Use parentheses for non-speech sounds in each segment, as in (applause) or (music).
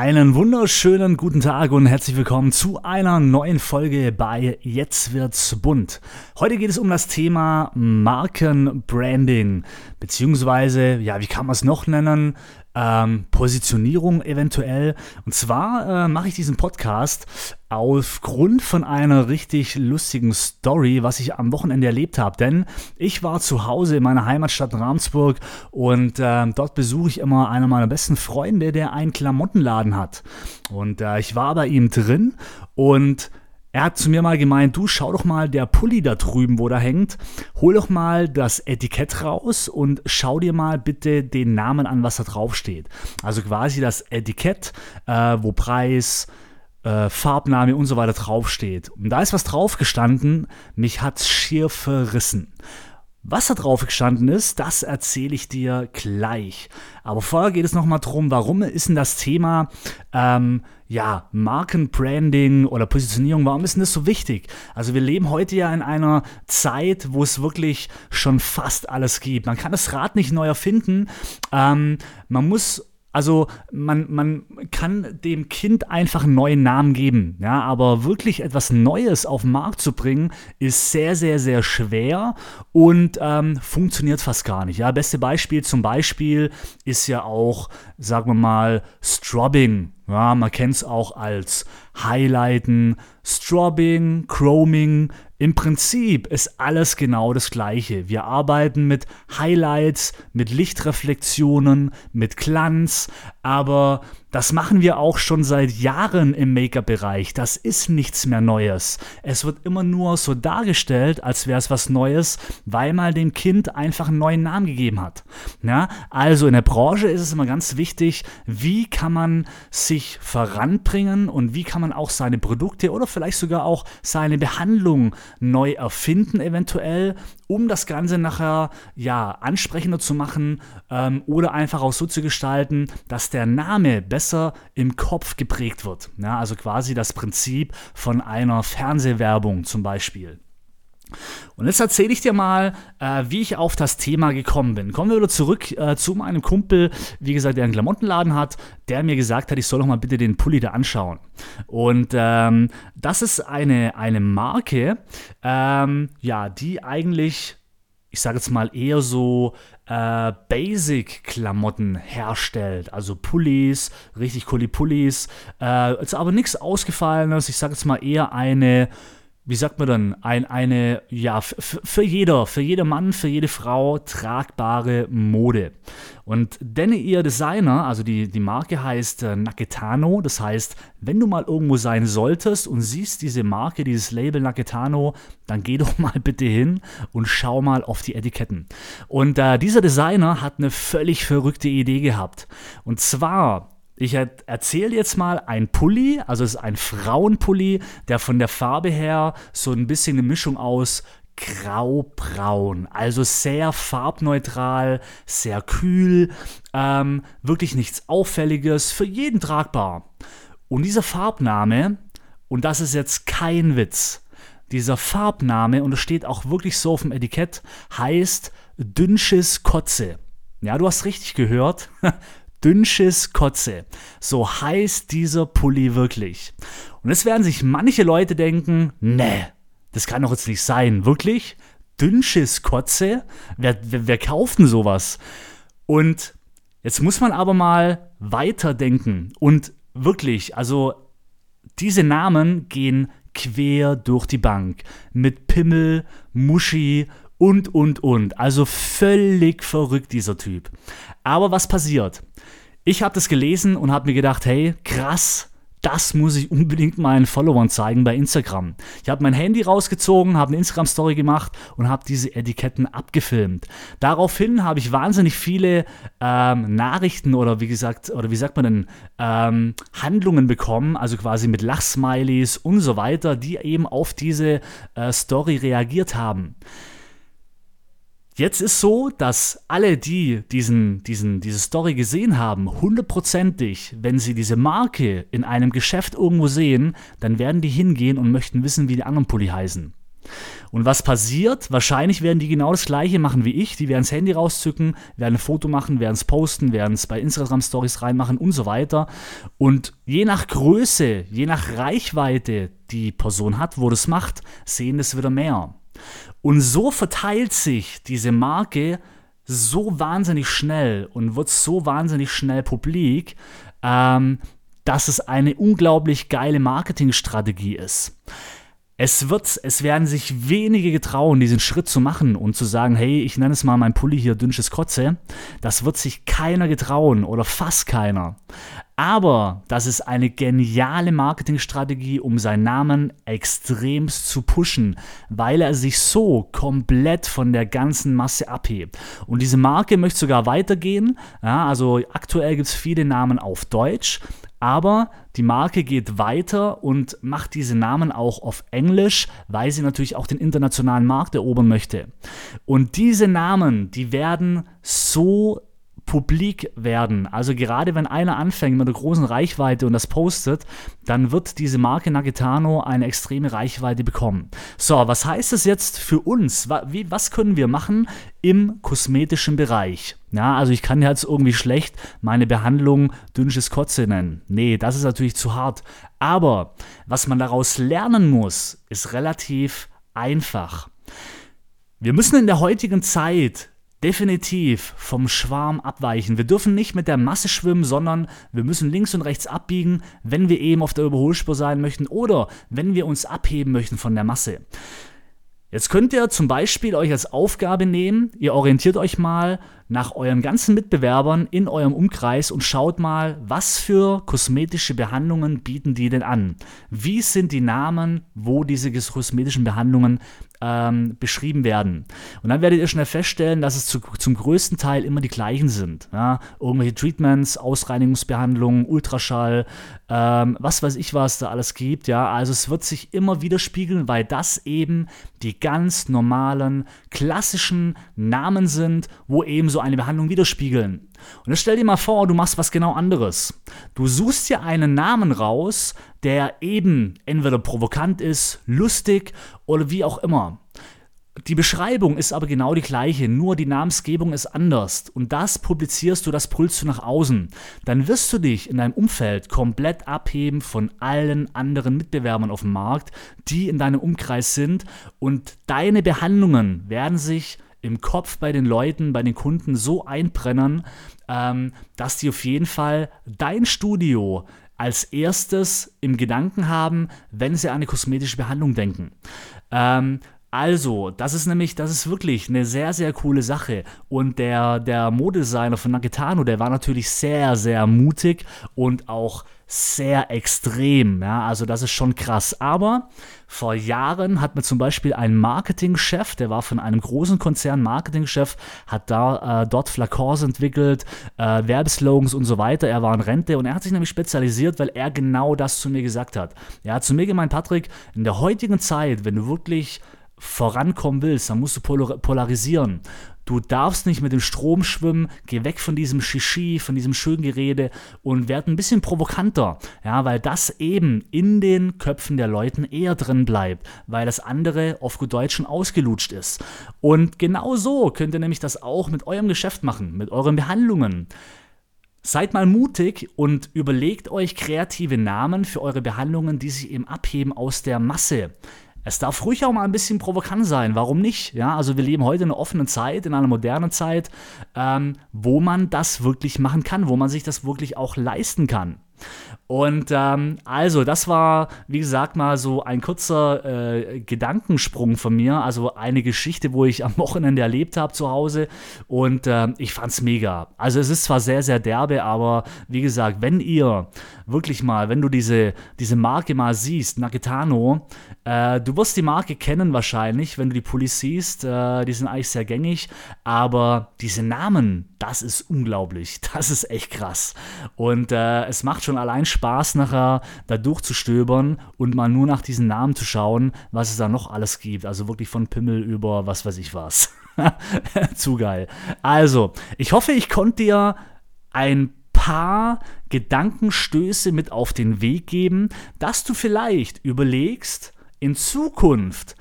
Einen wunderschönen guten Tag und herzlich willkommen zu einer neuen Folge bei Jetzt wird's bunt. Heute geht es um das Thema Markenbranding, beziehungsweise, ja, wie kann man es noch nennen? Ähm, Positionierung eventuell. Und zwar äh, mache ich diesen Podcast aufgrund von einer richtig lustigen Story, was ich am Wochenende erlebt habe. Denn ich war zu Hause in meiner Heimatstadt Ramsburg und äh, dort besuche ich immer einer meiner besten Freunde, der einen Klamottenladen hat. Und äh, ich war bei ihm drin und er hat zu mir mal gemeint, du schau doch mal der Pulli da drüben, wo da hängt, hol doch mal das Etikett raus und schau dir mal bitte den Namen an, was da drauf steht. Also quasi das Etikett, äh, wo Preis, äh, Farbname und so weiter draufsteht. Und da ist was drauf gestanden, mich hat's schier verrissen. Was da drauf gestanden ist, das erzähle ich dir gleich. Aber vorher geht es nochmal darum, warum ist denn das Thema ähm, ja, Markenbranding oder Positionierung, warum ist denn das so wichtig? Also wir leben heute ja in einer Zeit, wo es wirklich schon fast alles gibt. Man kann das Rad nicht neu erfinden. Ähm, man muss also man, man kann dem Kind einfach einen neuen Namen geben, ja, aber wirklich etwas Neues auf den Markt zu bringen, ist sehr, sehr, sehr schwer und ähm, funktioniert fast gar nicht. Ja, beste Beispiel zum Beispiel ist ja auch, sagen wir mal, Strobbing. Ja, man kennt es auch als Highlighten, Strobbing, Chroming, im Prinzip ist alles genau das gleiche. Wir arbeiten mit Highlights, mit Lichtreflexionen, mit Glanz, aber das machen wir auch schon seit Jahren im Make-up-Bereich. Das ist nichts mehr Neues. Es wird immer nur so dargestellt, als wäre es was Neues, weil man dem Kind einfach einen neuen Namen gegeben hat. Ja, also in der Branche ist es immer ganz wichtig, wie kann man sich voranbringen und wie kann man auch seine Produkte oder vielleicht sogar auch seine Behandlung neu erfinden, eventuell, um das Ganze nachher ja ansprechender zu machen ähm, oder einfach auch so zu gestalten, dass der Name besser im Kopf geprägt wird. Ja, also quasi das Prinzip von einer Fernsehwerbung zum Beispiel. Und jetzt erzähle ich dir mal, äh, wie ich auf das Thema gekommen bin. Kommen wir wieder zurück äh, zu meinem Kumpel, wie gesagt, der einen Klamottenladen hat, der mir gesagt hat, ich soll doch mal bitte den Pulli da anschauen. Und ähm, das ist eine, eine Marke, ähm, ja, die eigentlich ich sage jetzt mal, eher so äh, Basic-Klamotten herstellt. Also Pullis, richtig coole Pullis. Äh, ist aber nichts Ausgefallenes. Ich sage jetzt mal eher eine wie sagt man dann, ein, eine, ja, für jeder, für jeder Mann, für jede Frau tragbare Mode. Und denn ihr Designer, also die, die Marke heißt äh, Naketano, das heißt, wenn du mal irgendwo sein solltest und siehst diese Marke, dieses Label Naketano, dann geh (laughs) doch mal bitte hin und schau mal auf die Etiketten. Und äh, dieser Designer hat eine völlig verrückte Idee gehabt. Und zwar ich erzähle jetzt mal ein Pulli, also es ist ein Frauenpulli, der von der Farbe her so ein bisschen eine Mischung aus graubraun, also sehr farbneutral, sehr kühl, ähm, wirklich nichts Auffälliges, für jeden tragbar. Und dieser Farbname, und das ist jetzt kein Witz, dieser Farbname, und es steht auch wirklich so auf dem Etikett, heißt Dünnsches Kotze. Ja, du hast richtig gehört. (laughs) Dünnsches Kotze. So heißt dieser Pulli wirklich. Und jetzt werden sich manche Leute denken, nee, das kann doch jetzt nicht sein. Wirklich? Dünnsches Kotze? Wer, wer, wer kauft denn sowas? Und jetzt muss man aber mal weiterdenken. Und wirklich, also diese Namen gehen quer durch die Bank. Mit Pimmel, Muschi und, und, und. Also völlig verrückt dieser Typ. Aber was passiert? Ich habe das gelesen und habe mir gedacht, hey, krass, das muss ich unbedingt meinen Followern zeigen bei Instagram. Ich habe mein Handy rausgezogen, habe eine Instagram-Story gemacht und habe diese Etiketten abgefilmt. Daraufhin habe ich wahnsinnig viele ähm, Nachrichten oder wie gesagt, oder wie sagt man denn, ähm, Handlungen bekommen, also quasi mit Lachsmilies und so weiter, die eben auf diese äh, Story reagiert haben. Jetzt ist so, dass alle, die diesen, diesen, diese Story gesehen haben, hundertprozentig, wenn sie diese Marke in einem Geschäft irgendwo sehen, dann werden die hingehen und möchten wissen, wie die anderen Pulli heißen. Und was passiert? Wahrscheinlich werden die genau das gleiche machen wie ich. Die werden das Handy rauszücken, werden ein Foto machen, werden es posten, werden es bei Instagram Stories reinmachen und so weiter. Und je nach Größe, je nach Reichweite, die Person hat, wo das macht, sehen das wieder mehr. Und so verteilt sich diese Marke so wahnsinnig schnell und wird so wahnsinnig schnell publik, ähm, dass es eine unglaublich geile Marketingstrategie ist. Es wird, es werden sich wenige getrauen, diesen Schritt zu machen und zu sagen, hey, ich nenne es mal mein Pulli hier dünnsches Kotze. Das wird sich keiner getrauen oder fast keiner. Aber das ist eine geniale Marketingstrategie, um seinen Namen extremst zu pushen, weil er sich so komplett von der ganzen Masse abhebt. Und diese Marke möchte sogar weitergehen. Ja, also aktuell gibt es viele Namen auf Deutsch, aber die Marke geht weiter und macht diese Namen auch auf Englisch, weil sie natürlich auch den internationalen Markt erobern möchte. Und diese Namen, die werden so publik werden. Also gerade wenn einer anfängt mit einer großen Reichweite und das postet, dann wird diese Marke Nagitano eine extreme Reichweite bekommen. So, was heißt das jetzt für uns? Was können wir machen im kosmetischen Bereich? Ja, also ich kann jetzt irgendwie schlecht meine Behandlung dünnsches Kotze nennen. Nee, das ist natürlich zu hart. Aber was man daraus lernen muss, ist relativ einfach. Wir müssen in der heutigen Zeit definitiv vom Schwarm abweichen. Wir dürfen nicht mit der Masse schwimmen, sondern wir müssen links und rechts abbiegen, wenn wir eben auf der Überholspur sein möchten oder wenn wir uns abheben möchten von der Masse. Jetzt könnt ihr zum Beispiel euch als Aufgabe nehmen, ihr orientiert euch mal nach euren ganzen Mitbewerbern in eurem Umkreis und schaut mal, was für kosmetische Behandlungen bieten die denn an? Wie sind die Namen, wo diese kosmetischen Behandlungen ähm, beschrieben werden. Und dann werdet ihr schnell feststellen, dass es zu, zum größten Teil immer die gleichen sind. Ja? Irgendwelche Treatments, Ausreinigungsbehandlungen, Ultraschall, ähm, was weiß ich, was da alles gibt. Ja? Also es wird sich immer widerspiegeln, weil das eben die ganz normalen, klassischen Namen sind, wo eben so eine Behandlung widerspiegeln. Und jetzt stell dir mal vor, du machst was genau anderes. Du suchst dir einen Namen raus, der eben entweder provokant ist, lustig oder wie auch immer. Die Beschreibung ist aber genau die gleiche, nur die Namensgebung ist anders. Und das publizierst du, das brüllst du nach außen. Dann wirst du dich in deinem Umfeld komplett abheben von allen anderen Mitbewerbern auf dem Markt, die in deinem Umkreis sind. Und deine Behandlungen werden sich im Kopf bei den Leuten, bei den Kunden so einbrennen, ähm, dass die auf jeden Fall dein Studio als erstes im Gedanken haben, wenn sie an eine kosmetische Behandlung denken. Ähm, also, das ist nämlich, das ist wirklich eine sehr, sehr coole Sache. Und der, der Modedesigner von Naketano, der war natürlich sehr, sehr mutig und auch sehr extrem. Ja, also das ist schon krass. Aber vor Jahren hat mir zum Beispiel ein Marketingchef, der war von einem großen Konzern Marketingchef, hat da äh, dort Flakons entwickelt, äh, Werbeslogans und so weiter. Er war in Rente und er hat sich nämlich spezialisiert, weil er genau das zu mir gesagt hat. Er hat zu mir gemeint, Patrick, in der heutigen Zeit, wenn du wirklich vorankommen willst, dann musst du polarisieren. Du darfst nicht mit dem Strom schwimmen, geh weg von diesem Shishi, von diesem schönen Gerede und werd ein bisschen provokanter, ja, weil das eben in den Köpfen der Leuten eher drin bleibt, weil das andere auf gut Deutsch schon ausgelutscht ist. Und genau so könnt ihr nämlich das auch mit eurem Geschäft machen, mit euren Behandlungen. Seid mal mutig und überlegt euch kreative Namen für eure Behandlungen, die sich eben abheben aus der Masse. Es darf ruhig auch mal ein bisschen provokant sein, warum nicht? Ja, also wir leben heute in einer offenen Zeit, in einer modernen Zeit, ähm, wo man das wirklich machen kann, wo man sich das wirklich auch leisten kann. Und ähm, also, das war, wie gesagt, mal so ein kurzer äh, Gedankensprung von mir. Also eine Geschichte, wo ich am Wochenende erlebt habe zu Hause. Und äh, ich fand's mega. Also es ist zwar sehr, sehr derbe, aber wie gesagt, wenn ihr wirklich mal, wenn du diese, diese Marke mal siehst, Naketano, äh, du wirst die Marke kennen wahrscheinlich, wenn du die Pullis siehst. Äh, die sind eigentlich sehr gängig. Aber diese Namen, das ist unglaublich. (laughs) Das ist echt krass. Und äh, es macht schon allein Spaß, nachher da durchzustöbern und mal nur nach diesen Namen zu schauen, was es da noch alles gibt. Also wirklich von Pimmel über was weiß ich was. (laughs) Zu geil. Also, ich hoffe, ich konnte dir ein paar Gedankenstöße mit auf den Weg geben, dass du vielleicht überlegst, in Zukunft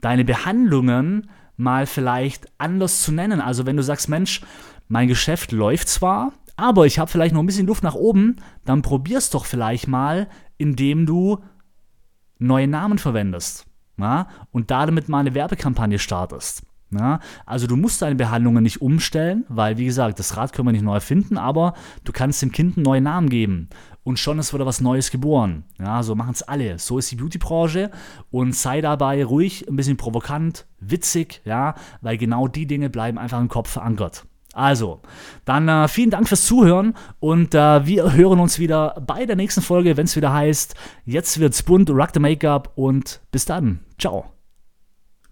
deine Behandlungen mal vielleicht anders zu nennen. Also wenn du sagst, Mensch, mein Geschäft läuft zwar, aber ich habe vielleicht noch ein bisschen Luft nach oben, dann probier's doch vielleicht mal, indem du neue Namen verwendest ja, und damit mal eine Werbekampagne startest. Ja, also du musst deine Behandlungen nicht umstellen, weil wie gesagt, das Rad können wir nicht neu erfinden, aber du kannst dem Kind einen neuen Namen geben und schon ist wieder was Neues geboren. Ja, so machen es alle. So ist die Beauty-Branche und sei dabei ruhig, ein bisschen provokant, witzig, ja, weil genau die Dinge bleiben einfach im Kopf verankert. Also, dann äh, vielen Dank fürs Zuhören und äh, wir hören uns wieder bei der nächsten Folge, wenn es wieder heißt, jetzt wird's bunt, Rock the Make-up und bis dann. Ciao.